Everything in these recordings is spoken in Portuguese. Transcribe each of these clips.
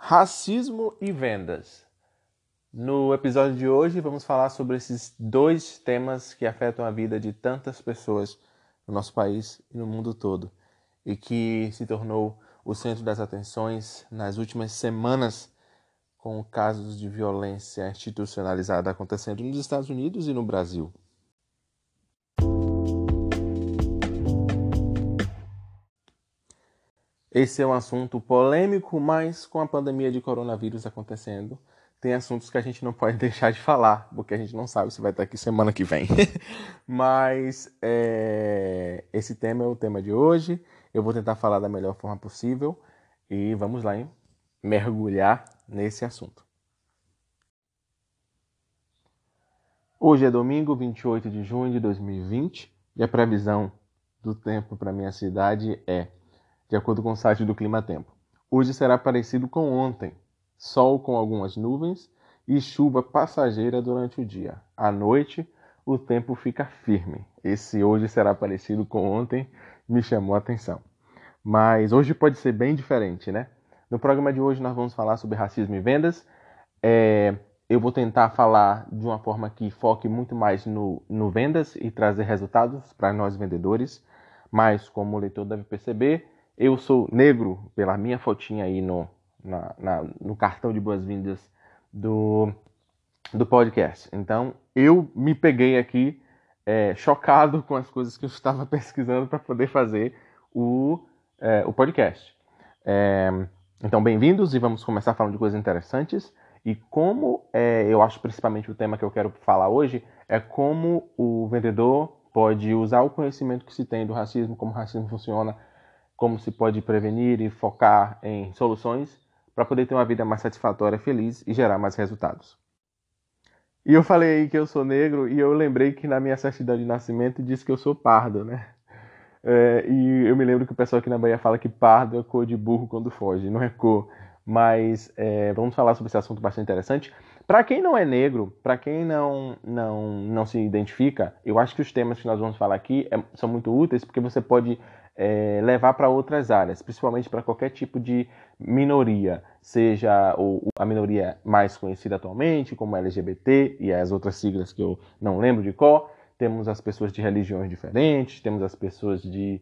Racismo e vendas. No episódio de hoje, vamos falar sobre esses dois temas que afetam a vida de tantas pessoas no nosso país e no mundo todo, e que se tornou o centro das atenções nas últimas semanas, com casos de violência institucionalizada acontecendo nos Estados Unidos e no Brasil. Esse é um assunto polêmico, mas com a pandemia de coronavírus acontecendo, tem assuntos que a gente não pode deixar de falar, porque a gente não sabe se vai estar aqui semana que vem. mas é, esse tema é o tema de hoje. Eu vou tentar falar da melhor forma possível e vamos lá, hein? mergulhar nesse assunto. Hoje é domingo, 28 de junho de 2020, e a previsão do tempo para minha cidade é de acordo com o site do Clima Tempo. Hoje será parecido com ontem: sol com algumas nuvens e chuva passageira durante o dia. À noite, o tempo fica firme. Esse hoje será parecido com ontem, me chamou a atenção. Mas hoje pode ser bem diferente, né? No programa de hoje nós vamos falar sobre racismo e vendas. É, eu vou tentar falar de uma forma que foque muito mais no, no vendas e trazer resultados para nós vendedores. Mas, como o leitor deve perceber, eu sou negro, pela minha fotinha aí no, na, na, no cartão de boas-vindas do, do podcast. Então, eu me peguei aqui é, chocado com as coisas que eu estava pesquisando para poder fazer o, é, o podcast. É, então, bem-vindos e vamos começar falando de coisas interessantes. E como é, eu acho principalmente o tema que eu quero falar hoje é como o vendedor pode usar o conhecimento que se tem do racismo, como o racismo funciona, como se pode prevenir e focar em soluções para poder ter uma vida mais satisfatória, feliz e gerar mais resultados. E eu falei que eu sou negro e eu lembrei que na minha certidão de nascimento diz que eu sou pardo, né? É, e eu me lembro que o pessoal aqui na Bahia fala que pardo é cor de burro quando foge, não é cor. Mas é, vamos falar sobre esse assunto bastante interessante. Para quem não é negro, para quem não, não, não se identifica, eu acho que os temas que nós vamos falar aqui é, são muito úteis porque você pode é, levar para outras áreas, principalmente para qualquer tipo de minoria, seja o, a minoria mais conhecida atualmente, como LGBT e as outras siglas que eu não lembro de qual. Temos as pessoas de religiões diferentes, temos as pessoas de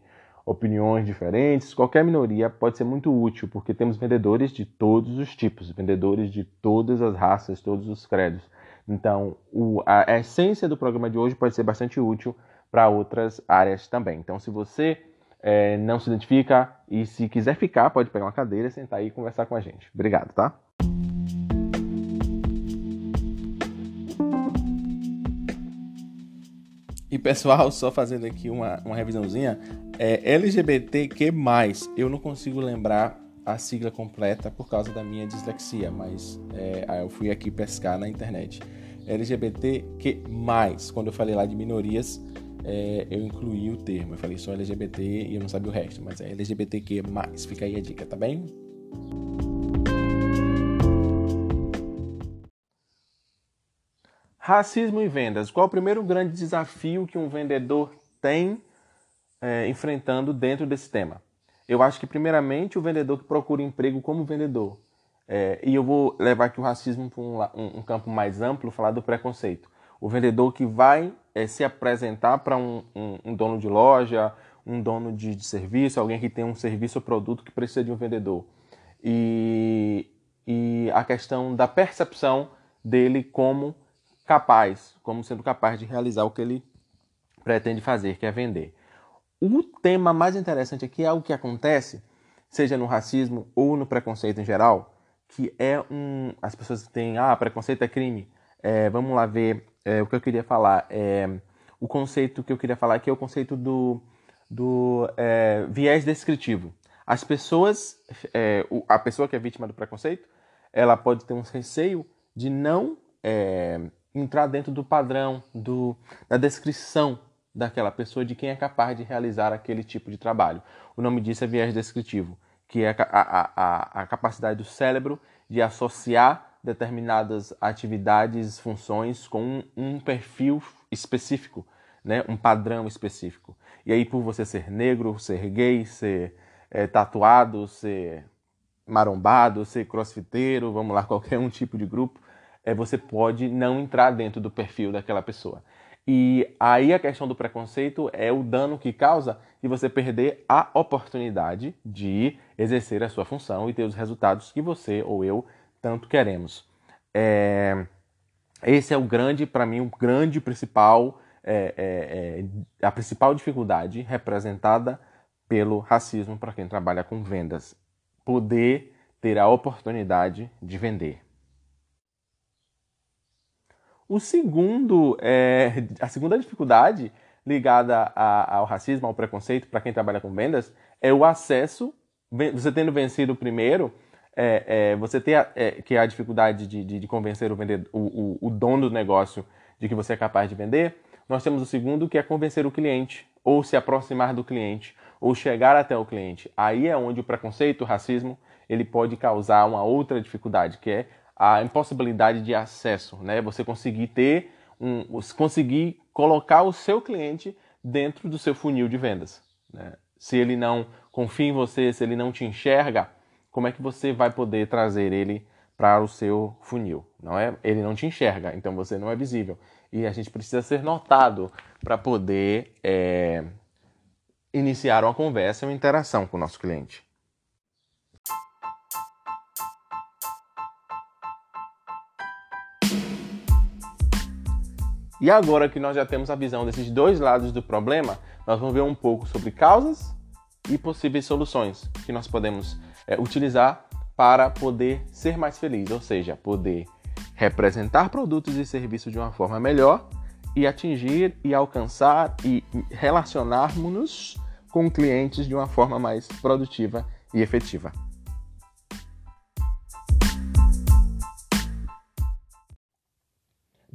opiniões diferentes. Qualquer minoria pode ser muito útil, porque temos vendedores de todos os tipos, vendedores de todas as raças, todos os credos. Então, o, a, essência do programa de hoje pode ser bastante útil para outras áreas também. Então, se você é, não se identifica e se quiser ficar, pode pegar uma cadeira, sentar aí e conversar com a gente. Obrigado, tá? E pessoal, só fazendo aqui uma, uma revisãozinha, é LGBTQ+, eu não consigo lembrar a sigla completa por causa da minha dislexia, mas é, eu fui aqui pescar na internet. LGBTQ+, quando eu falei lá de minorias, é, eu incluí o termo. Eu falei só LGBT e eu não sabia o resto, mas é LGBTQ+. Fica aí a dica, tá bem? Racismo e vendas. Qual o primeiro grande desafio que um vendedor tem é, enfrentando dentro desse tema? Eu acho que, primeiramente, o vendedor que procura emprego como vendedor. É, e eu vou levar aqui o racismo para um, um, um campo mais amplo, falar do preconceito. O vendedor que vai é, se apresentar para um, um, dono de loja, um dono de, de, serviço, alguém que tem um serviço ou produto que precisa de um vendedor. E, e a questão da percepção dele como capaz, como sendo capaz de realizar o que ele pretende fazer, que é vender. O tema mais interessante aqui é o que acontece, seja no racismo ou no preconceito em geral, que é um. As pessoas têm, ah, preconceito é crime. É, vamos lá ver é, o que eu queria falar. É, o conceito que eu queria falar aqui é o conceito do, do é, viés descritivo. As pessoas, é, a pessoa que é vítima do preconceito, ela pode ter um receio de não é, entrar dentro do padrão, do, da descrição daquela pessoa, de quem é capaz de realizar aquele tipo de trabalho. O nome disso é viés descritivo, que é a, a, a, a capacidade do cérebro de associar determinadas atividades, funções com um, um perfil específico, né? um padrão específico. E aí, por você ser negro, ser gay, ser é, tatuado, ser marombado, ser crossfiteiro, vamos lá, qualquer um tipo de grupo, é, você pode não entrar dentro do perfil daquela pessoa. E aí a questão do preconceito é o dano que causa de você perder a oportunidade de exercer a sua função e ter os resultados que você ou eu tanto queremos. É... Esse é o grande, para mim, o grande principal, é, é, é, a principal dificuldade representada pelo racismo para quem trabalha com vendas. Poder ter a oportunidade de vender. O segundo, é, a segunda dificuldade ligada a, ao racismo, ao preconceito, para quem trabalha com vendas, é o acesso. Você tendo vencido o primeiro, é, é, você ter a, é, que é a dificuldade de, de, de convencer o, vendedor, o, o, o, dono do negócio de que você é capaz de vender. Nós temos o segundo, que é convencer o cliente, ou se aproximar do cliente, ou chegar até o cliente. Aí é onde o preconceito, o racismo, ele pode causar uma outra dificuldade, que é a impossibilidade de acesso, né? Você conseguir ter um, conseguir colocar o seu cliente dentro do seu funil de vendas. Né? Se ele não confia em você, se ele não te enxerga, como é que você vai poder trazer ele para o seu funil? Não é? Ele não te enxerga, então você não é visível. E a gente precisa ser notado para poder é, iniciar uma conversa, uma interação com o nosso cliente. E agora que nós já temos a visão desses dois lados do problema, nós vamos ver um pouco sobre causas e possíveis soluções que nós podemos é, utilizar para poder ser mais feliz, ou seja, poder representar produtos e serviços de uma forma melhor e atingir e alcançar e relacionarmos-nos com clientes de uma forma mais produtiva e efetiva.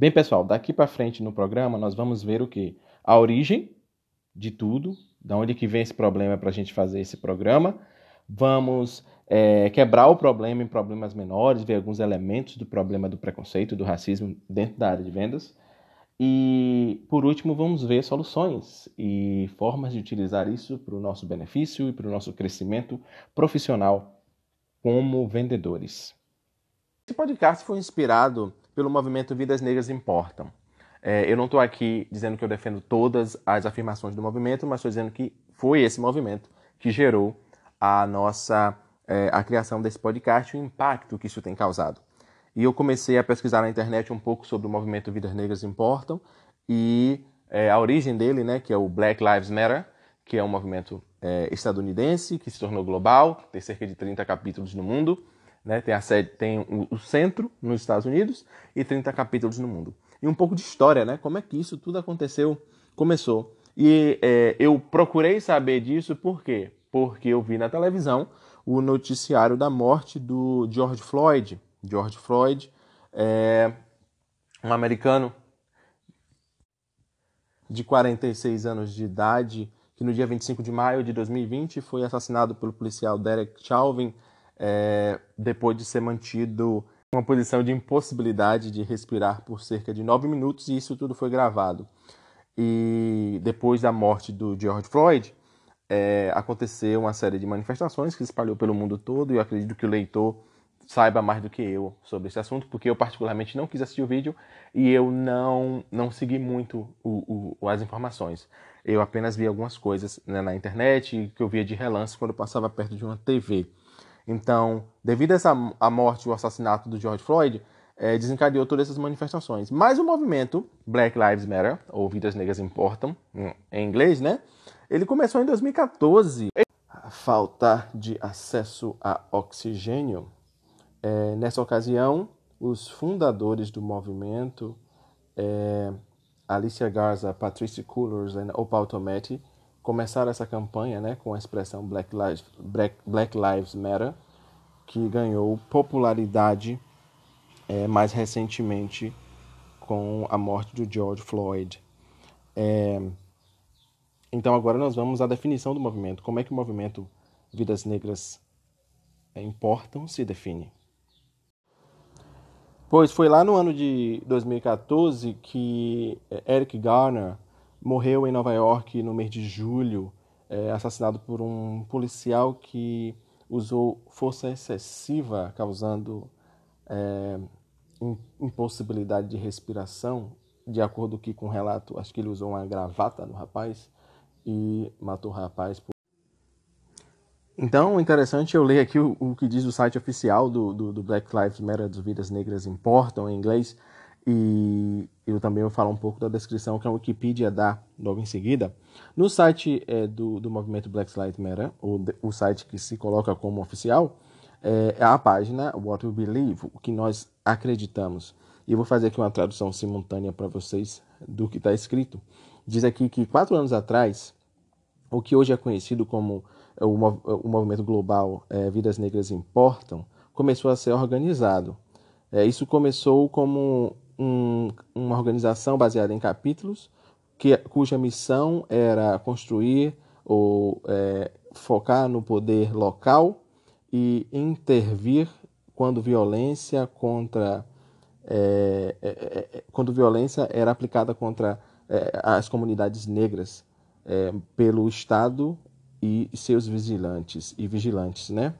Bem, pessoal, daqui para frente no programa nós vamos ver o que? A origem de tudo, da onde que vem esse problema para a gente fazer esse programa. Vamos é, quebrar o problema em problemas menores, ver alguns elementos do problema do preconceito, do racismo dentro da área de vendas. E, por último, vamos ver soluções e formas de utilizar isso para o nosso benefício e para o nosso crescimento profissional como vendedores. Esse podcast foi inspirado pelo movimento Vidas Negras Importam. É, eu não estou aqui dizendo que eu defendo todas as afirmações do movimento, mas estou dizendo que foi esse movimento que gerou a nossa é, a criação desse podcast e o impacto que isso tem causado. E eu comecei a pesquisar na internet um pouco sobre o movimento Vidas Negras Importam e é, a origem dele, né, que é o Black Lives Matter, que é um movimento é, estadunidense que se tornou global, tem cerca de 30 capítulos no mundo né? Tem, a sede, tem o, centro nos Estados Unidos e 30 capítulos no mundo. E um pouco de história, né? Como é que isso tudo aconteceu, começou. E é, eu procurei saber disso por quê? Porque eu vi na televisão o noticiário da morte do George Floyd. George Floyd é um americano de 46 anos de idade que no dia 25 de maio de 2020 foi assassinado pelo policial Derek Chauvin é, depois de ser mantido uma posição de impossibilidade de respirar por cerca de nove minutos, e isso tudo foi gravado. E depois da morte do George Floyd, é, aconteceu uma série de manifestações que se espalhou pelo mundo todo, e eu acredito que o leitor saiba mais do que eu sobre esse assunto, porque eu particularmente não quis assistir o vídeo e eu não, não segui muito o, o, as informações. Eu apenas vi algumas coisas né, na internet que eu via de relance quando passava perto de uma TV. Então, devido a essa a morte e o assassinato do George Floyd, é, desencadeou todas essas manifestações. Mas o movimento Black Lives Matter, ou Vidas Negras Importam, em inglês, né? Ele começou em 2014. A falta de acesso a oxigênio. É, nessa ocasião, os fundadores do movimento, é, Alicia Garza, Patricia Coolers e Opal Tometi, começaram essa campanha né, com a expressão Black Lives, Black, Black Lives Matter, que ganhou popularidade é, mais recentemente com a morte do George Floyd. É, então agora nós vamos à definição do movimento. Como é que o movimento Vidas Negras é, importam se define? Pois foi lá no ano de 2014 que é, Eric Garner morreu em Nova York no mês de julho, é, assassinado por um policial que usou força excessiva, causando é, impossibilidade de respiração, de acordo que com o relato, acho que ele usou uma gravata no rapaz e matou o rapaz. Por... Então, interessante eu ler aqui o, o, que diz o site oficial do, do, do Black Lives Matter, dos Vidas Negras Importam, em inglês, e eu também vou falar um pouco da descrição que a Wikipedia dá logo em seguida. No site é, do, do movimento Black Lives Matter, o, o site que se coloca como oficial, é, é a página What We Believe, o que nós acreditamos. E eu vou fazer aqui uma tradução simultânea para vocês do que está escrito. Diz aqui que quatro anos atrás, o que hoje é conhecido como o, o movimento global é, Vidas Negras Importam, começou a ser organizado. É, isso começou como um, uma organização baseada em capítulos, que, cuja missão era construir ou é, focar no poder local e intervir quando violência contra é, é, é, é quando violência era aplicada contra é, as comunidades negras pelo Estado e seus vigilantes e vigilantes, né?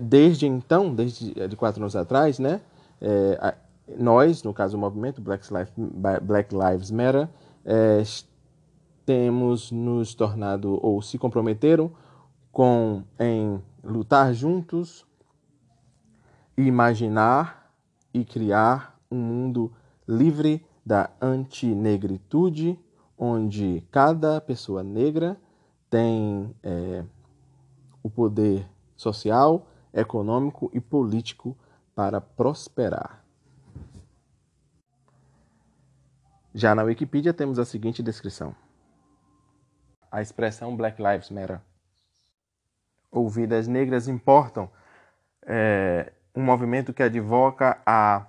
desde então, desde de quatro anos atrás, né? Nós, no caso do movimento Black Lives, Black Lives Matter, é, temos nos tornado ou se comprometeram com em lutar juntos, imaginar e criar um mundo livre da antinegritude, onde cada pessoa negra tem é, o poder social, econômico e político para prosperar. Já na Wikipedia temos a seguinte descrição: A expressão Black Lives Matter ou vidas negras importam é um movimento que advoca a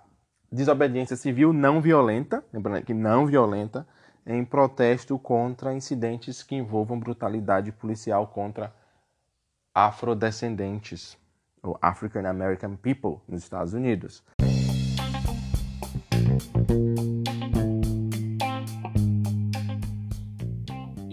desobediência civil não violenta, lembrando que não violenta, em protesto contra incidentes que envolvam brutalidade policial contra afrodescendentes, ou African American People, nos Estados Unidos.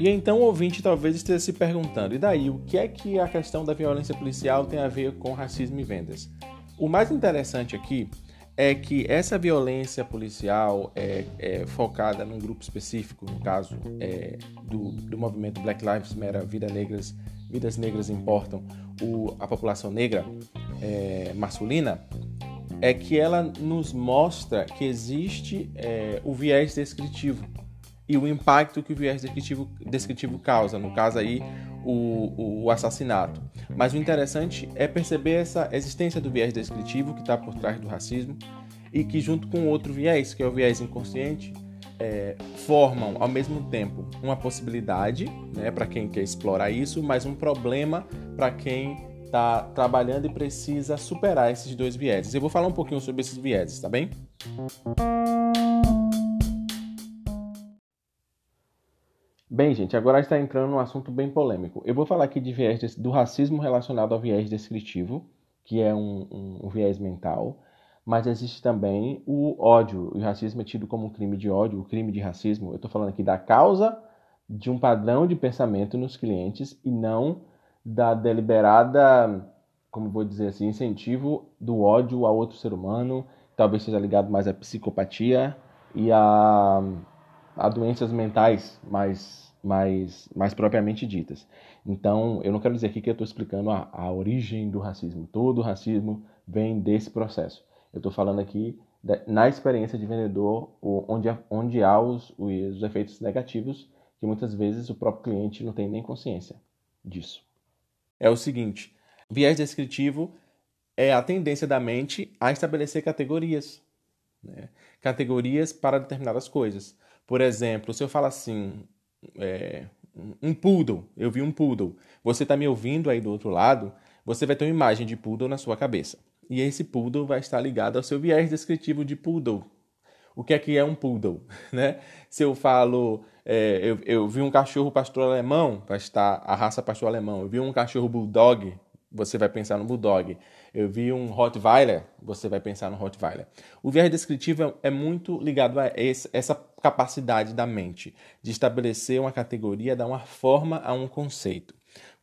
E então o ouvinte talvez esteja se perguntando: e daí, o que é que a questão da violência policial tem a ver com racismo e vendas? O mais interessante aqui é que essa violência policial é, é focada num grupo específico, no caso é, do, do movimento Black Lives Matter, Vidas Negras, Vidas Negras Importam, o, a população negra é, masculina, é que ela nos mostra que existe é, o viés descritivo e o impacto que o viés descritivo, descritivo causa, no caso aí, o, o assassinato. Mas o interessante é perceber essa existência do viés descritivo que está por trás do racismo e que, junto com outro viés, que é o viés inconsciente, é, formam ao mesmo tempo uma possibilidade né, para quem quer explorar isso, mas um problema para quem está trabalhando e precisa superar esses dois vieses. Eu vou falar um pouquinho sobre esses vieses, tá bem? Bem, gente, agora está entrando num assunto bem polêmico. Eu vou falar aqui de viés do racismo relacionado ao viés descritivo, que é um, um, um viés mental, mas existe também o ódio. O racismo é tido como um crime de ódio, o crime de racismo. Eu estou falando aqui da causa de um padrão de pensamento nos clientes e não da deliberada, como vou dizer assim, incentivo do ódio a outro ser humano. Talvez seja ligado mais à psicopatia e a, a doenças mentais mais mais, mais propriamente ditas. Então, eu não quero dizer aqui que eu estou explicando a, a origem do racismo. Todo racismo vem desse processo. Eu estou falando aqui da, na experiência de vendedor, onde, onde há os, os efeitos negativos que muitas vezes o próprio cliente não tem nem consciência disso. É o seguinte: viés descritivo é a tendência da mente a estabelecer categorias. Né? Categorias para determinadas coisas. Por exemplo, se eu falo assim, é, um poodle, eu vi um poodle. Você está me ouvindo aí do outro lado, você vai ter uma imagem de poodle na sua cabeça. E esse poodle vai estar ligado ao seu viés descritivo de poodle. O que é que é um poodle? Né? Se eu falo, é, eu, eu vi um cachorro pastor alemão, vai estar a raça pastor alemão. Eu vi um cachorro bulldog, você vai pensar no bulldog. Eu vi um Rottweiler, você vai pensar no Rottweiler. O viés descritivo é muito ligado a essa capacidade da mente de estabelecer uma categoria, dar uma forma a um conceito.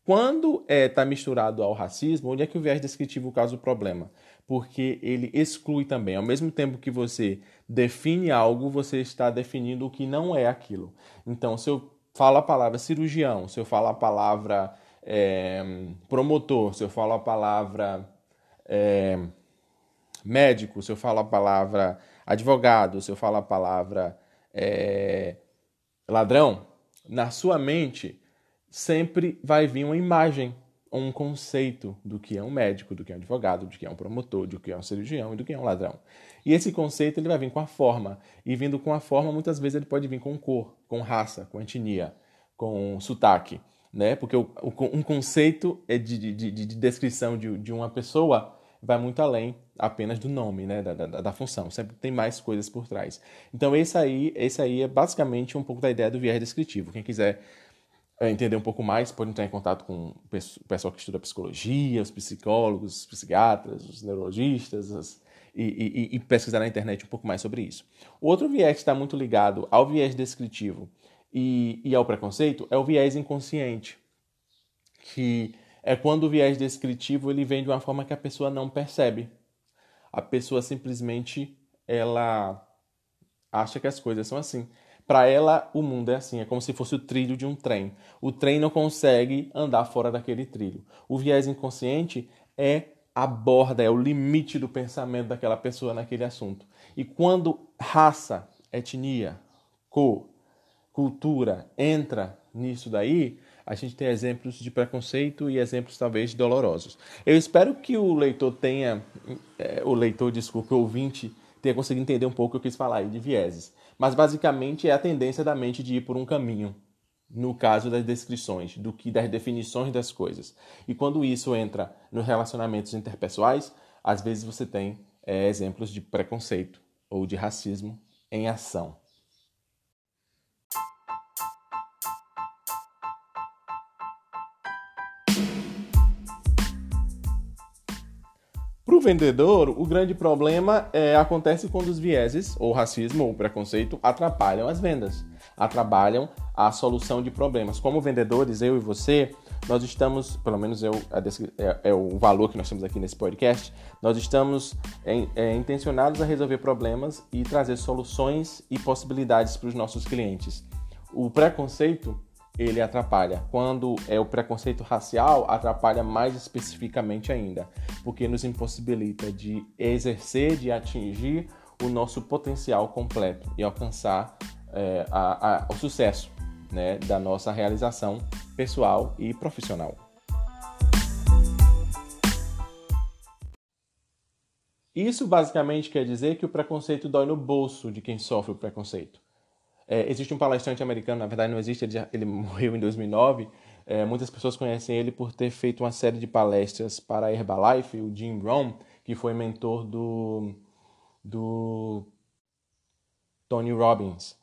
Quando está é, tá misturado ao racismo, onde é que o viés descritivo causa o problema? Porque ele exclui também. Ao mesmo tempo que você define algo, você está definindo o que não é aquilo. Então, se eu falo a palavra cirurgião, se eu falo a palavra é, promotor, se eu falo a palavra é, médico, se eu falo a palavra advogado, se eu falo a palavra é, ladrão, na sua mente sempre vai vir uma imagem, um conceito do que é um médico, do que é um advogado, do que é um promotor, do que é um cirurgião e do que é um ladrão. E esse conceito ele vai vir com a forma, e vindo com a forma, muitas vezes ele pode vir com cor, com raça, com etnia, com sotaque, né? Porque o, um conceito é de, de, de, de descrição de, de uma pessoa vai muito além apenas do nome, né, da, da, da, função. Sempre tem mais coisas por trás. Então esse aí, esse aí é basicamente um pouco da ideia do viés descritivo. Quem quiser é, entender um pouco mais pode entrar em contato com o pessoal que estuda psicologia, os psicólogos, os psiquiatras, os neurologistas, as, e, e, e, pesquisar na internet um pouco mais sobre isso. O outro viés que está muito ligado ao viés descritivo e, e ao preconceito é o viés inconsciente, que é quando o viés descritivo ele vem de uma forma que a pessoa não percebe. A pessoa simplesmente ela acha que as coisas são assim. Para ela, o mundo é assim, é como se fosse o trilho de um trem. O trem não consegue andar fora daquele trilho. O viés inconsciente é a borda, é o limite do pensamento daquela pessoa naquele assunto. E quando raça, etnia, cor, cultura entra nisso daí, a gente tem exemplos de preconceito e exemplos talvez dolorosos. Eu espero que o leitor tenha, é, o leitor, desculpe, o ouvinte, tenha conseguido entender um pouco o que eu quis falar aí de vieses. Mas basicamente é a tendência da mente de ir por um caminho, no caso das descrições, do que das definições das coisas. E quando isso entra nos relacionamentos interpessoais, às vezes você tem é, exemplos de preconceito ou de racismo em ação. Vendedor, o grande problema é, acontece quando os vieses, ou racismo, ou preconceito, atrapalham as vendas, atrapalham a solução de problemas. Como vendedores, eu e você, nós estamos, pelo menos eu, é, é, o valor que nós temos aqui nesse podcast, nós estamos é, é, intencionados a resolver problemas e trazer soluções e possibilidades para os nossos clientes. O preconceito ele atrapalha. Quando é o preconceito racial, atrapalha mais especificamente ainda, porque nos impossibilita de exercer, de atingir o nosso potencial completo e alcançar é, a, a, o sucesso né, da nossa realização pessoal e profissional. Isso basicamente quer dizer que o preconceito dói no bolso de quem sofre o preconceito. É, existe um palestrante americano, na verdade não existe, ele, já, ele morreu em 2009. É, muitas pessoas conhecem ele por ter feito uma série de palestras para a Herbalife, o Jim Rohn, que foi mentor do, do Tony Robbins,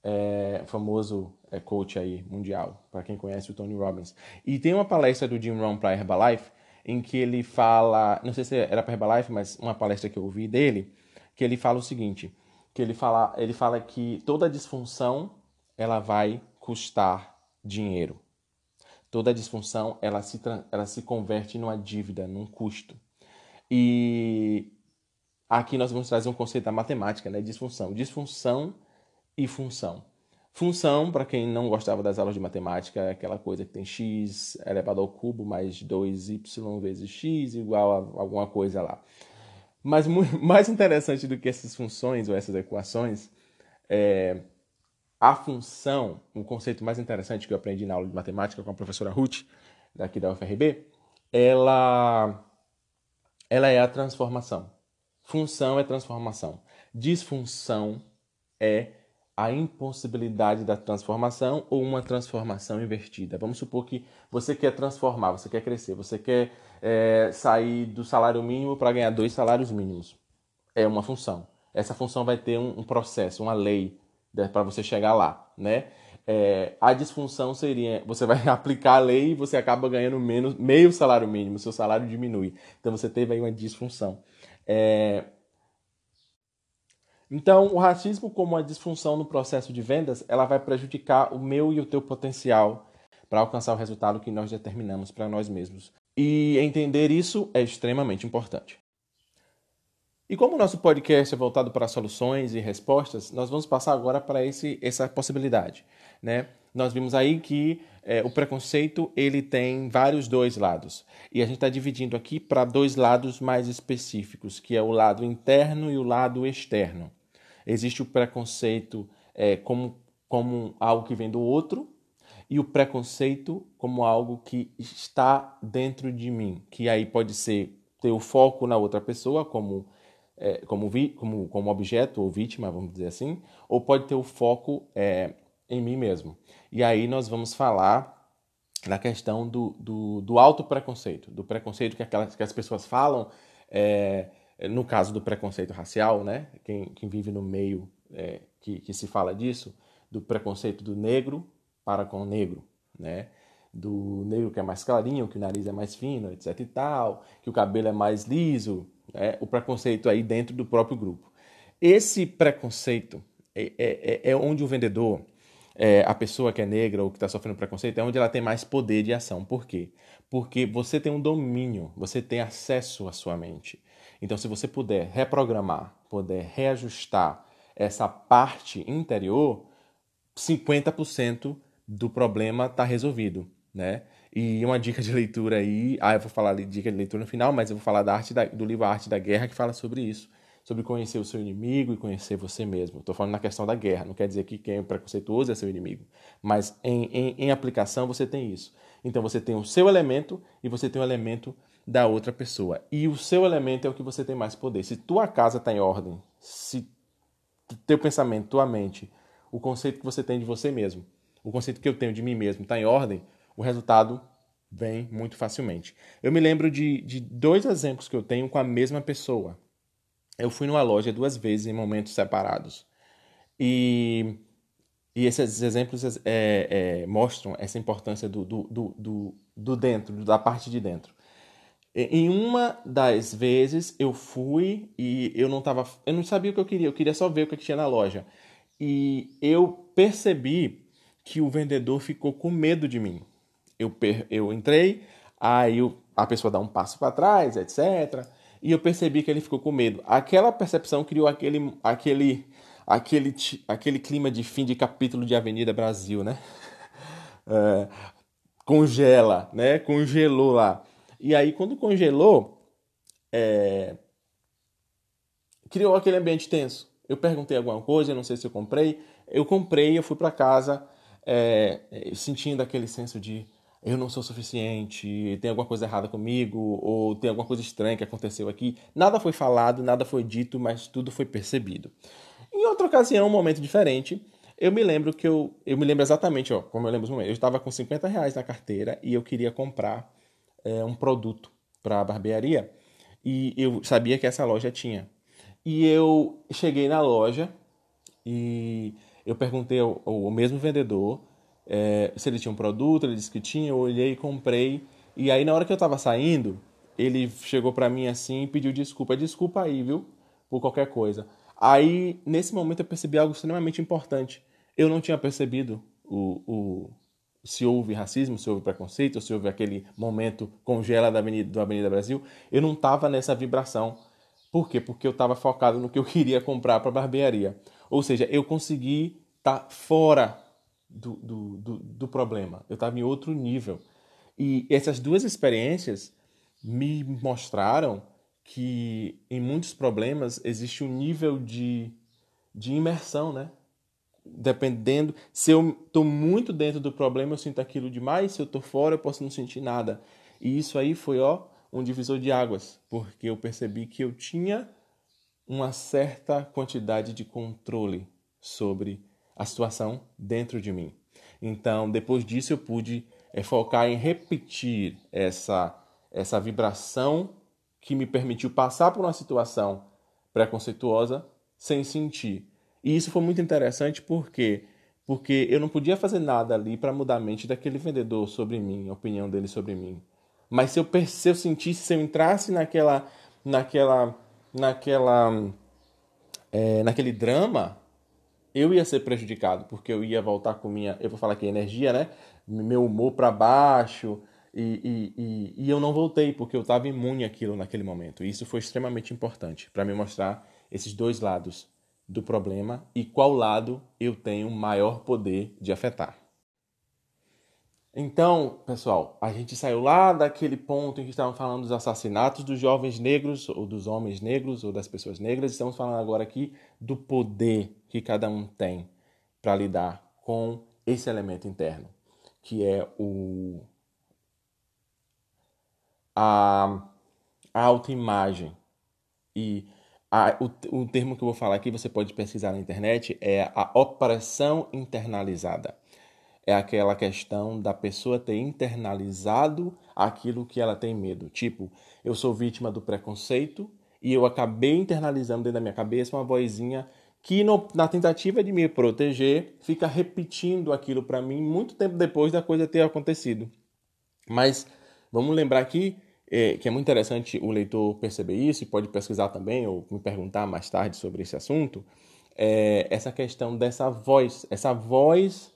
é, famoso é, coach aí mundial, para quem conhece o Tony Robbins. E tem uma palestra do Jim Rohn para a Herbalife em que ele fala, não sei se era para Herbalife, mas uma palestra que eu ouvi dele, que ele fala o seguinte: que ele fala, ele fala que toda disfunção ela vai custar dinheiro. Toda disfunção ela se, ela se converte numa dívida, num custo. E aqui nós vamos trazer um conceito da matemática, né? Disfunção. Disfunção e função. Função, para quem não gostava das aulas de matemática, é aquela coisa que tem x elevado ao cubo mais 2y vezes x igual a alguma coisa lá. Mas mais interessante do que essas funções ou essas equações é a função, um conceito mais interessante que eu aprendi na aula de matemática com a professora Ruth, daqui da UFRB, ela, ela é a transformação. Função é transformação. Disfunção é a impossibilidade da transformação ou uma transformação invertida. Vamos supor que você quer transformar, você quer crescer, você quer é, sair do salário mínimo para ganhar dois salários mínimos. É uma função. Essa função vai ter um, um processo, uma lei né, para você chegar lá, né? É, a disfunção seria você vai aplicar a lei e você acaba ganhando menos meio salário mínimo, seu salário diminui. Então você teve aí uma disfunção. É, então, o racismo como uma disfunção no processo de vendas, ela vai prejudicar o meu e o teu potencial para alcançar o resultado que nós determinamos para nós mesmos. E entender isso é extremamente importante. E como o nosso podcast é voltado para soluções e respostas, nós vamos passar agora para esse, essa possibilidade. Né? Nós vimos aí que é, o preconceito ele tem vários dois lados. E a gente está dividindo aqui para dois lados mais específicos, que é o lado interno e o lado externo. Existe o preconceito é, como, como algo que vem do outro, e o preconceito como algo que está dentro de mim, que aí pode ser ter o foco na outra pessoa, como é, como, vi, como, como objeto ou vítima, vamos dizer assim, ou pode ter o foco é, em mim mesmo. E aí nós vamos falar na questão do, do, do auto-preconceito, do preconceito que, aquelas, que as pessoas falam, é, no caso do preconceito racial, né? quem, quem vive no meio é, que, que se fala disso, do preconceito do negro para com o negro, né? do negro que é mais clarinho, que o nariz é mais fino, etc e tal, que o cabelo é mais liso, né? o preconceito aí dentro do próprio grupo. Esse preconceito é, é, é, é onde o vendedor é, a pessoa que é negra ou que está sofrendo preconceito é onde ela tem mais poder de ação. Por quê? Porque você tem um domínio, você tem acesso à sua mente. Então, se você puder reprogramar, puder reajustar essa parte interior, 50% do problema está resolvido, né? E uma dica de leitura aí, ah, eu vou falar de dica de leitura no final, mas eu vou falar da arte da, do livro Arte da Guerra que fala sobre isso sobre conhecer o seu inimigo e conhecer você mesmo. Estou falando na questão da guerra, não quer dizer que quem é preconceituoso é seu inimigo, mas em, em, em aplicação você tem isso. Então você tem o seu elemento e você tem o elemento da outra pessoa. E o seu elemento é o que você tem mais poder. Se tua casa está em ordem, se teu pensamento, tua mente, o conceito que você tem de você mesmo, o conceito que eu tenho de mim mesmo está em ordem, o resultado vem muito facilmente. Eu me lembro de, de dois exemplos que eu tenho com a mesma pessoa eu fui numa loja duas vezes em momentos separados. E, e esses exemplos é, é, mostram essa importância do, do, do, do, dentro, da parte de dentro. Em uma das vezes eu fui e eu não tava, eu não sabia o que eu queria, eu queria só ver o que tinha na loja. E eu percebi que o vendedor ficou com medo de mim. Eu, eu entrei, aí a pessoa dá um passo para trás, etc e eu percebi que ele ficou com medo. Aquela percepção criou aquele, aquele, aquele, aquele clima de fim de capítulo de Avenida Brasil, né? É, congela, né? Congelou lá. E aí, quando congelou, é, criou aquele ambiente tenso. Eu perguntei alguma coisa, não sei se eu comprei. Eu comprei, eu fui para casa é, sentindo aquele senso de eu não sou suficiente, tem alguma coisa errada comigo, ou tem alguma coisa estranha que aconteceu aqui. Nada foi falado, nada foi dito, mas tudo foi percebido. Em outra ocasião, um momento diferente, eu me lembro que eu. Eu me lembro exatamente, ó, como eu lembro os momentos. Eu estava com 50 reais na carteira e eu queria comprar é, um produto para a barbearia. E eu sabia que essa loja tinha. E eu cheguei na loja e eu perguntei ao, ao mesmo vendedor é, se ele tinha um produto, ele disse que tinha, eu olhei e comprei. E aí, na hora que eu estava saindo, ele chegou para mim assim e pediu desculpa. Desculpa aí, viu? Por qualquer coisa. Aí, nesse momento, eu percebi algo extremamente importante. Eu não tinha percebido o, o se houve racismo, se houve preconceito, se houve aquele momento congela da Avenida, do Avenida Brasil. Eu não estava nessa vibração. Por quê? Porque eu estava focado no que eu queria comprar para a barbearia. Ou seja, eu consegui estar tá fora do, do, do, do problema, eu estava em outro nível. E essas duas experiências me mostraram que em muitos problemas existe um nível de, de imersão, né? Dependendo, se eu estou muito dentro do problema, eu sinto aquilo demais, se eu estou fora, eu posso não sentir nada. E isso aí foi, ó, um divisor de águas, porque eu percebi que eu tinha uma certa quantidade de controle sobre a situação dentro de mim. Então, depois disso, eu pude é, focar em repetir essa, essa vibração que me permitiu passar por uma situação preconceituosa sem sentir. E isso foi muito interessante porque porque eu não podia fazer nada ali para mudar a mente daquele vendedor sobre mim, a opinião dele sobre mim. Mas se eu, se eu sentisse, se eu entrasse naquela naquela naquela é, naquele drama, eu ia ser prejudicado, porque eu ia voltar com minha, eu vou falar aqui energia, né? meu humor para baixo, e, e, e, e, eu não voltei, porque eu estava imune àquilo naquele momento. E isso foi extremamente importante para me mostrar esses dois lados do problema e qual lado eu tenho maior poder de afetar. Então, pessoal, a gente saiu lá daquele ponto em que estavam falando dos assassinatos dos jovens negros, ou dos homens negros, ou das pessoas negras. Estamos falando agora aqui do poder que cada um tem para lidar com esse elemento interno, que é o a, a autoimagem. E a, o, o termo que eu vou falar aqui, você pode pesquisar na internet, é a opressão internalizada é aquela questão da pessoa ter internalizado aquilo que ela tem medo. Tipo, eu sou vítima do preconceito e eu acabei internalizando dentro da minha cabeça uma vozinha que, no, na tentativa de me proteger, fica repetindo aquilo para mim muito tempo depois da coisa ter acontecido. Mas vamos lembrar aqui é, que é muito interessante o leitor perceber isso e pode pesquisar também ou me perguntar mais tarde sobre esse assunto. É, essa questão dessa voz, essa voz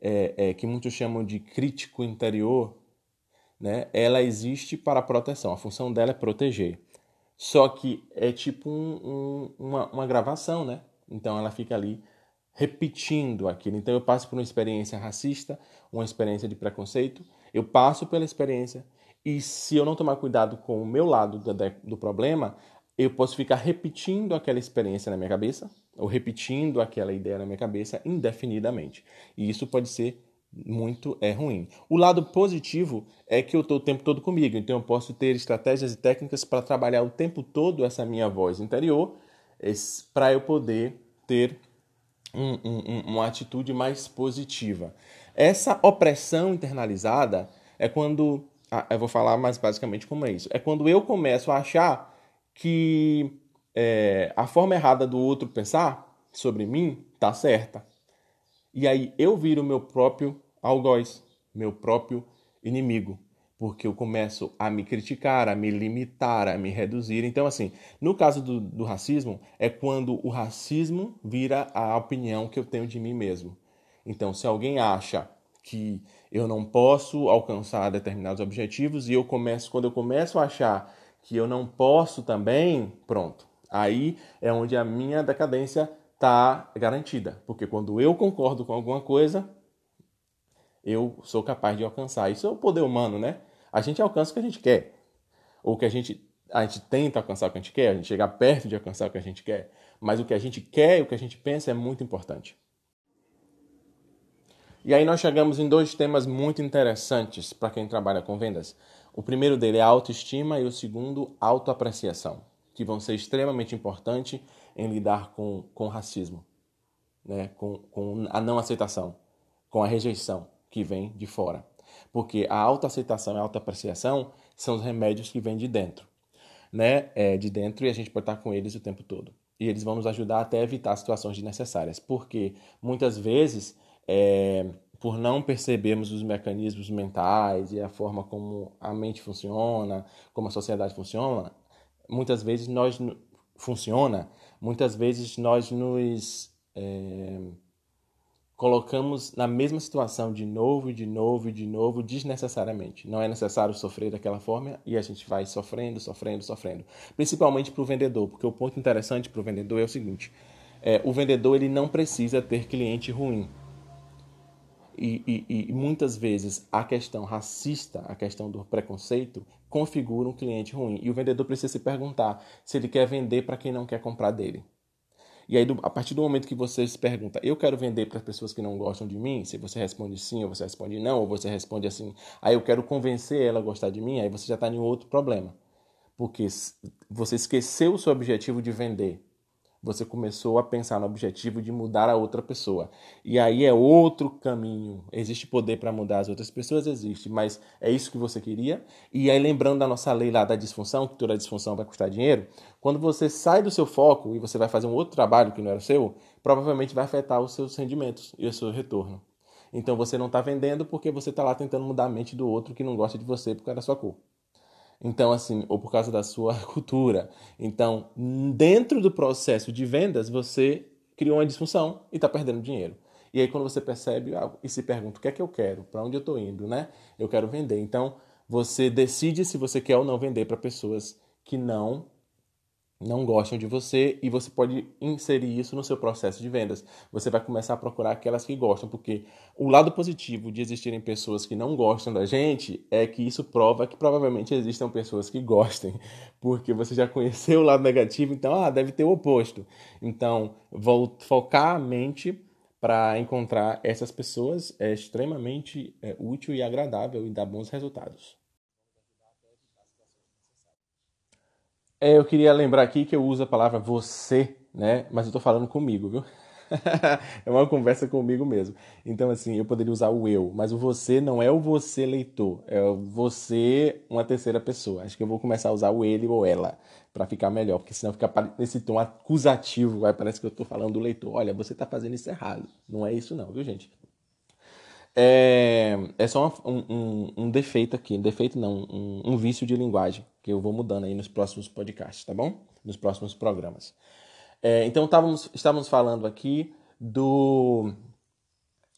é, é, que muitos chamam de crítico interior, né, ela existe para proteção. A função dela é proteger. Só que é tipo um, um, uma, uma gravação, né? Então ela fica ali repetindo aquilo. Então eu passo por uma experiência racista, uma experiência de preconceito, eu passo pela experiência e se eu não tomar cuidado com o meu lado do, do problema, eu posso ficar repetindo aquela experiência na minha cabeça, ou repetindo aquela ideia na minha cabeça indefinidamente. E isso pode ser muito é ruim. O lado positivo é que eu estou o tempo todo comigo, então eu posso ter estratégias e técnicas para trabalhar o tempo todo essa minha voz interior, para eu poder ter um, um, uma atitude mais positiva. Essa opressão internalizada é quando. Ah, eu vou falar mais basicamente como é isso. É quando eu começo a achar que é, a forma errada do outro pensar sobre mim tá certa. E aí eu viro meu próprio algoz, meu próprio inimigo, porque eu começo a me criticar, a me limitar, a me reduzir. Então, assim, no caso do, do racismo, é quando o racismo vira a opinião que eu tenho de mim mesmo. Então, se alguém acha que eu não posso alcançar determinados objetivos e eu começo, quando eu começo a achar que eu não posso também, pronto. Aí é onde a minha decadência está garantida, porque quando eu concordo com alguma coisa, eu sou capaz de alcançar. Isso é o poder humano, né? A gente alcança o que a gente quer, ou que a gente a gente tenta alcançar o que a gente quer, a gente chega perto de alcançar o que a gente quer, mas o que a gente quer e o que a gente pensa é muito importante. E aí nós chegamos em dois temas muito interessantes para quem trabalha com vendas. O primeiro dele é autoestima e o segundo, autoapreciação, que vão ser extremamente importantes em lidar com, com o racismo, né? com, com a não aceitação, com a rejeição que vem de fora. Porque a autoaceitação e a autoapreciação são os remédios que vêm de dentro. Né? É, de dentro e a gente pode estar com eles o tempo todo. E eles vão nos ajudar até evitar situações desnecessárias. Porque muitas vezes é, por não percebermos os mecanismos mentais e a forma como a mente funciona, como a sociedade funciona, muitas vezes nós funciona, muitas vezes nós nos é, colocamos na mesma situação de novo de novo e de novo desnecessariamente. Não é necessário sofrer daquela forma e a gente vai sofrendo, sofrendo, sofrendo. Principalmente para o vendedor, porque o ponto interessante para o vendedor é o seguinte: é, o vendedor ele não precisa ter cliente ruim e, e, e, muitas vezes a questão racista, a questão do preconceito, configura um cliente ruim. E o vendedor precisa se perguntar se ele quer vender para quem não quer comprar dele. E aí, a partir do momento que você se pergunta, eu quero vender para as pessoas que não gostam de mim, se você responde sim, ou você responde não, ou você responde assim, aí eu quero convencer ela a gostar de mim, aí você já está em outro problema. Porque você esqueceu o seu objetivo de vender você começou a pensar no objetivo de mudar a outra pessoa. E aí é outro caminho. Existe poder para mudar as outras pessoas? Existe, mas é isso que você queria? E aí, lembrando da nossa lei lá da disfunção, que toda disfunção vai custar dinheiro, quando você sai do seu foco e você vai fazer um outro trabalho que não era o seu, provavelmente vai afetar os seus rendimentos e o seu retorno. Então você não está vendendo porque você está lá tentando mudar a mente do outro que não gosta de você por causa da sua cor. Então, assim, ou por causa da sua cultura. Então, dentro do processo de vendas, você criou uma disfunção e está perdendo dinheiro. E aí quando você percebe ah, e se pergunta o que é que eu quero, para onde eu estou indo, né? Eu quero vender. Então você decide se você quer ou não vender para pessoas que não não gostam de você e você pode inserir isso no seu processo de vendas. Você vai começar a procurar aquelas que gostam, porque o lado positivo de existirem pessoas que não gostam da gente é que isso prova que provavelmente existam pessoas que gostem, porque você já conheceu o lado negativo, então ah, deve ter o oposto. Então, vou focar a mente para encontrar essas pessoas é extremamente é, útil e agradável e dá bons resultados. É, eu queria lembrar aqui que eu uso a palavra você, né? Mas eu tô falando comigo, viu? é uma conversa comigo mesmo. Então, assim, eu poderia usar o eu, mas o você não é o você leitor, é o você uma terceira pessoa. Acho que eu vou começar a usar o ele ou ela para ficar melhor, porque senão fica nesse tom acusativo, vai, parece que eu tô falando do leitor. Olha, você tá fazendo isso errado. Não é isso não, viu, gente? É, é só um, um, um, defeito aqui, defeito não, um, um, vício de linguagem que eu vou mudando aí nos próximos podcasts, tá bom? Nos próximos programas. É, então estávamos, estávamos falando aqui do,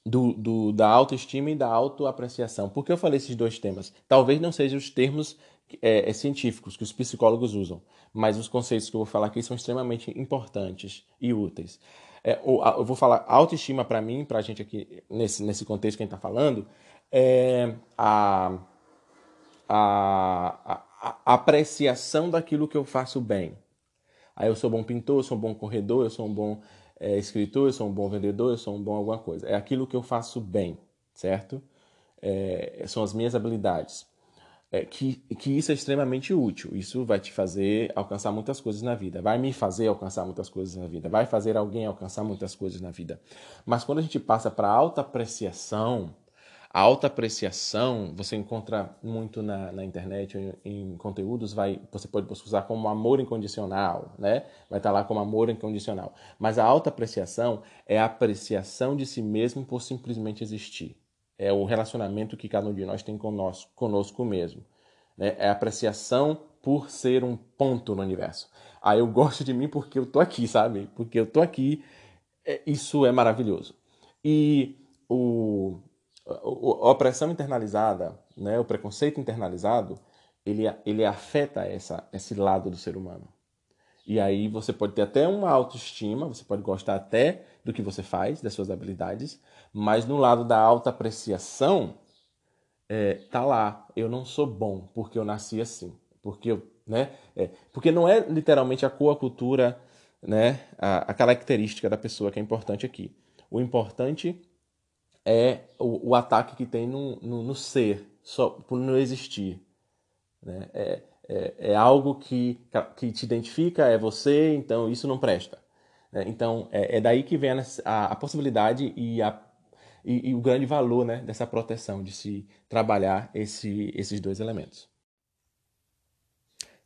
do, do, da autoestima e da autoapreciação. Por que eu falei esses dois temas? Talvez não sejam os termos é, é, científicos que os psicólogos usam, mas os conceitos que eu vou falar aqui são extremamente importantes e úteis. É, eu vou falar autoestima para mim, para a gente aqui, nesse, nesse contexto que a gente está falando, é a, a, a, a apreciação daquilo que eu faço bem. Aí eu sou bom pintor, eu sou um bom corredor, eu sou um bom é, escritor, eu sou um bom vendedor, eu sou um bom alguma coisa. É aquilo que eu faço bem, certo? É, são as minhas habilidades é, que, que isso é extremamente útil. Isso vai te fazer alcançar muitas coisas na vida. Vai me fazer alcançar muitas coisas na vida. Vai fazer alguém alcançar muitas coisas na vida. Mas quando a gente passa para alta apreciação, a alta apreciação você encontra muito na, na internet, em, em, conteúdos, vai, você pode usar como amor incondicional, né? Vai estar lá como amor incondicional. Mas a alta apreciação é a apreciação de si mesmo por simplesmente existir é o relacionamento que cada um de nós tem conosco, conosco mesmo. Né? É a apreciação por ser um ponto no universo. Ah, eu gosto de mim porque eu tô aqui, sabe? Porque eu tô aqui. É, isso é maravilhoso. E o, a opressão internalizada, né, o preconceito internalizado, ele, ele afeta essa, esse lado do ser humano. E aí você pode ter até uma autoestima, você pode gostar até do que você faz, das suas habilidades, mas no lado da autoapreciação, é, tá lá, eu não sou bom porque eu nasci assim, porque eu, né, é, porque não é literalmente a cor, a cultura, né, a, a, característica da pessoa que é importante aqui. O importante é o, o ataque que tem no, no, no, ser, só por não existir, né, é, é, é, algo que, que te identifica, é você, então isso não presta. Né? Então, é, é, daí que vem a, a, a possibilidade e, a, e, e, o grande valor né, dessa proteção, de se trabalhar esse, esses dois elementos.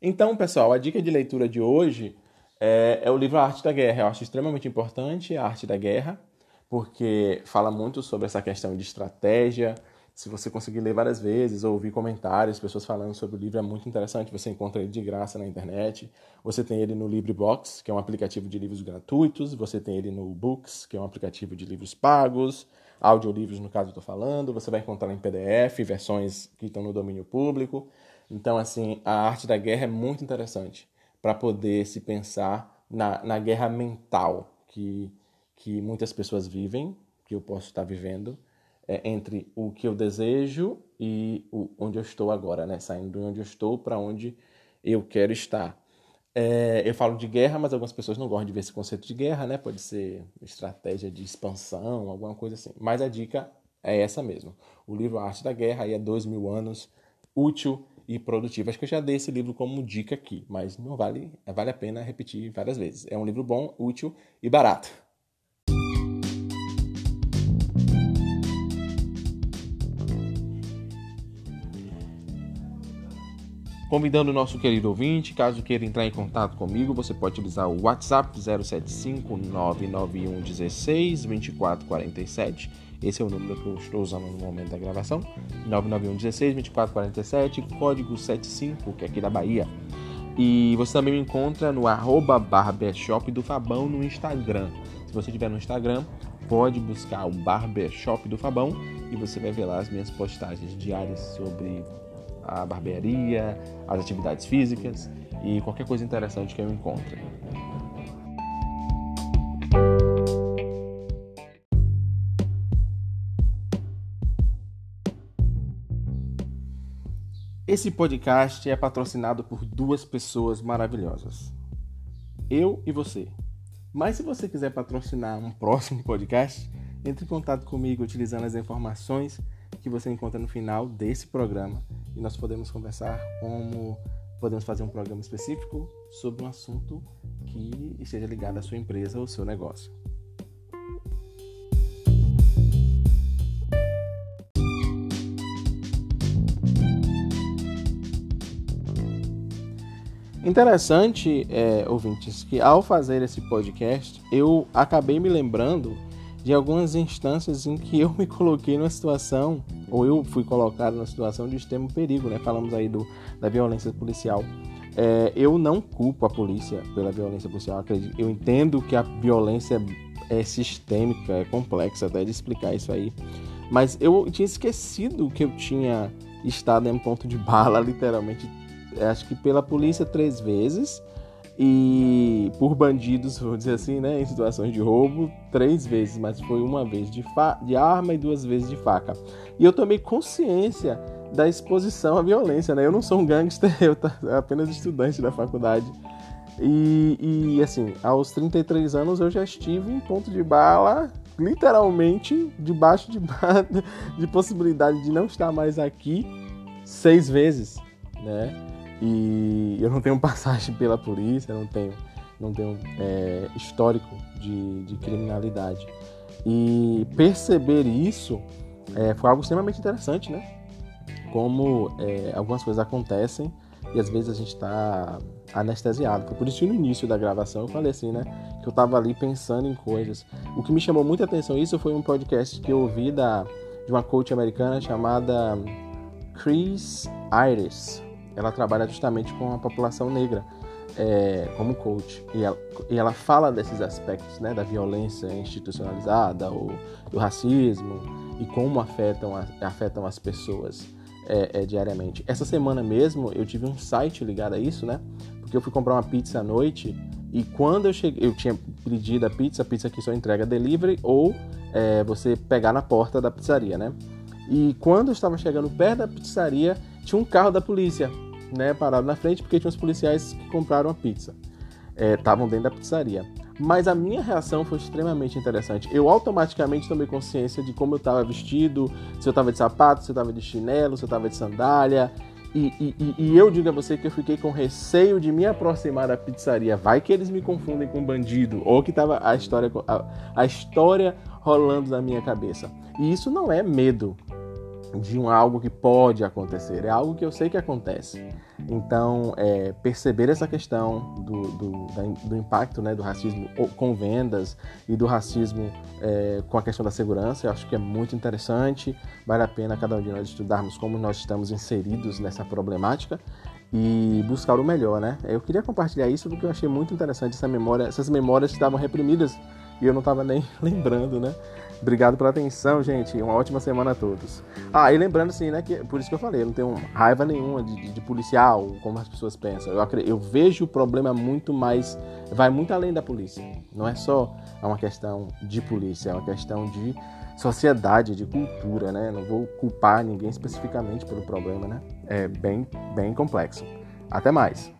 Então, pessoal, a dica de leitura de hoje é, é o livro A Arte da Guerra. Eu acho extremamente importante a Arte da Guerra, porque fala muito sobre essa questão de estratégia, se você conseguir ler várias vezes ou ouvir comentários, pessoas falando sobre o livro, é muito interessante. Você encontra ele de graça na internet. Você tem ele no LibriBox, que é um aplicativo de livros gratuitos. Você tem ele no Books, que é um aplicativo de livros pagos. Audiolivros, no caso, estou falando. Você vai encontrar em PDF, versões que estão no domínio público. Então, assim, a arte da guerra é muito interessante para poder se pensar na, na guerra mental que, que muitas pessoas vivem, que eu posso estar vivendo é, entre o que eu desejo e o, onde eu estou agora, né? Saindo de onde eu estou para onde eu quero estar. É, eu falo de guerra, mas algumas pessoas não gostam de ver esse conceito de guerra, né? Pode ser estratégia de expansão, alguma coisa assim. Mas a dica é essa mesmo. O livro Arte da Guerra aí é dois mil anos, útil e produtivo. Acho que eu já dei esse livro como dica aqui, mas não vale, vale a pena repetir várias vezes. É um livro bom, útil e barato. Convidando o nosso querido ouvinte, caso queira entrar em contato comigo, você pode utilizar o WhatsApp 075 991 16 2447. Esse é o número que eu estou usando no momento da gravação. 991 16 2447, código 75, que é aqui da Bahia. E você também me encontra no arroba barra do Fabão no Instagram. Se você estiver no Instagram, pode buscar o Barbershop do Fabão e você vai ver lá as minhas postagens diárias sobre a barbearia, as atividades físicas e qualquer coisa interessante que eu encontre. Esse podcast é patrocinado por duas pessoas maravilhosas. Eu e você. Mas se você quiser patrocinar um próximo podcast, entre em contato comigo utilizando as informações que você encontra no final desse programa e nós podemos conversar como podemos fazer um programa específico sobre um assunto que esteja ligado à sua empresa ou seu negócio. Interessante, é, ouvintes, que ao fazer esse podcast eu acabei me lembrando de algumas instâncias em que eu me coloquei numa situação, ou eu fui colocado numa situação de extremo perigo, né? Falamos aí do, da violência policial. É, eu não culpo a polícia pela violência policial, eu entendo que a violência é sistêmica, é complexa até de explicar isso aí, mas eu tinha esquecido que eu tinha estado em um ponto de bala, literalmente acho que pela polícia três vezes e por bandidos, vou dizer assim, né, em situações de roubo, três vezes, mas foi uma vez de, de arma e duas vezes de faca. E eu tomei consciência da exposição à violência, né? Eu não sou um gangster, eu apenas estudante da faculdade. E, e assim, aos 33 anos eu já estive em ponto de bala, literalmente debaixo de, de possibilidade de não estar mais aqui seis vezes, né? E eu não tenho passagem pela polícia, não tenho, não tenho é, histórico de, de, criminalidade. E perceber isso é, foi algo extremamente interessante, né? Como é, algumas coisas acontecem e às vezes a gente está anestesiado. Foi por isso que no início da gravação eu falei assim, né? Que eu estava ali pensando em coisas. O que me chamou muita atenção isso foi um podcast que eu ouvi da, de uma coach americana chamada Chris Ayres ela trabalha justamente com a população negra é, como coach e ela, e ela, fala desses aspectos né, da violência institucionalizada, ou do racismo e como afetam, afetam as pessoas é, é, diariamente. Essa semana mesmo eu tive um site ligado a isso, né? Porque eu fui comprar uma pizza à noite e quando eu cheguei, eu tinha pedido a pizza, a pizza que só entrega delivery ou é, você pegar na porta da pizzaria, né? E quando eu estava chegando perto da pizzaria, tinha um carro da polícia né, parado na frente porque tinha uns policiais que compraram a pizza. Estavam é, dentro da pizzaria. Mas a minha reação foi extremamente interessante. Eu automaticamente tomei consciência de como eu estava vestido, se eu estava de sapato, se eu estava de chinelo, se eu estava de sandália. E, e, e, eu digo a você que eu fiquei com receio de me aproximar da pizzaria. Vai que eles me confundem com bandido. Ou que estava a história, a, a história rolando na minha cabeça. E isso não é medo de um algo que pode acontecer, é algo que eu sei que acontece. Então, é, perceber essa questão do, do, do, impacto né, do racismo com vendas e do racismo é, com a questão da segurança, eu acho que é muito interessante. Vale a pena cada um de nós estudarmos como nós estamos inseridos nessa problemática e buscar o melhor, né? Eu queria compartilhar isso porque eu achei muito interessante essa memória, essas memórias estavam reprimidas e eu não estava nem lembrando, né? Obrigado pela atenção, gente. Uma ótima semana a todos. Ah, e lembrando assim, né, que por isso que eu falei, eu não tenho raiva nenhuma de, de, de policial, como as pessoas pensam. Eu, eu vejo o problema muito mais, vai muito além da polícia. Não é só uma questão de polícia, é uma questão de sociedade, de cultura, né? Não vou culpar ninguém especificamente pelo problema, né? É bem, bem complexo. Até mais.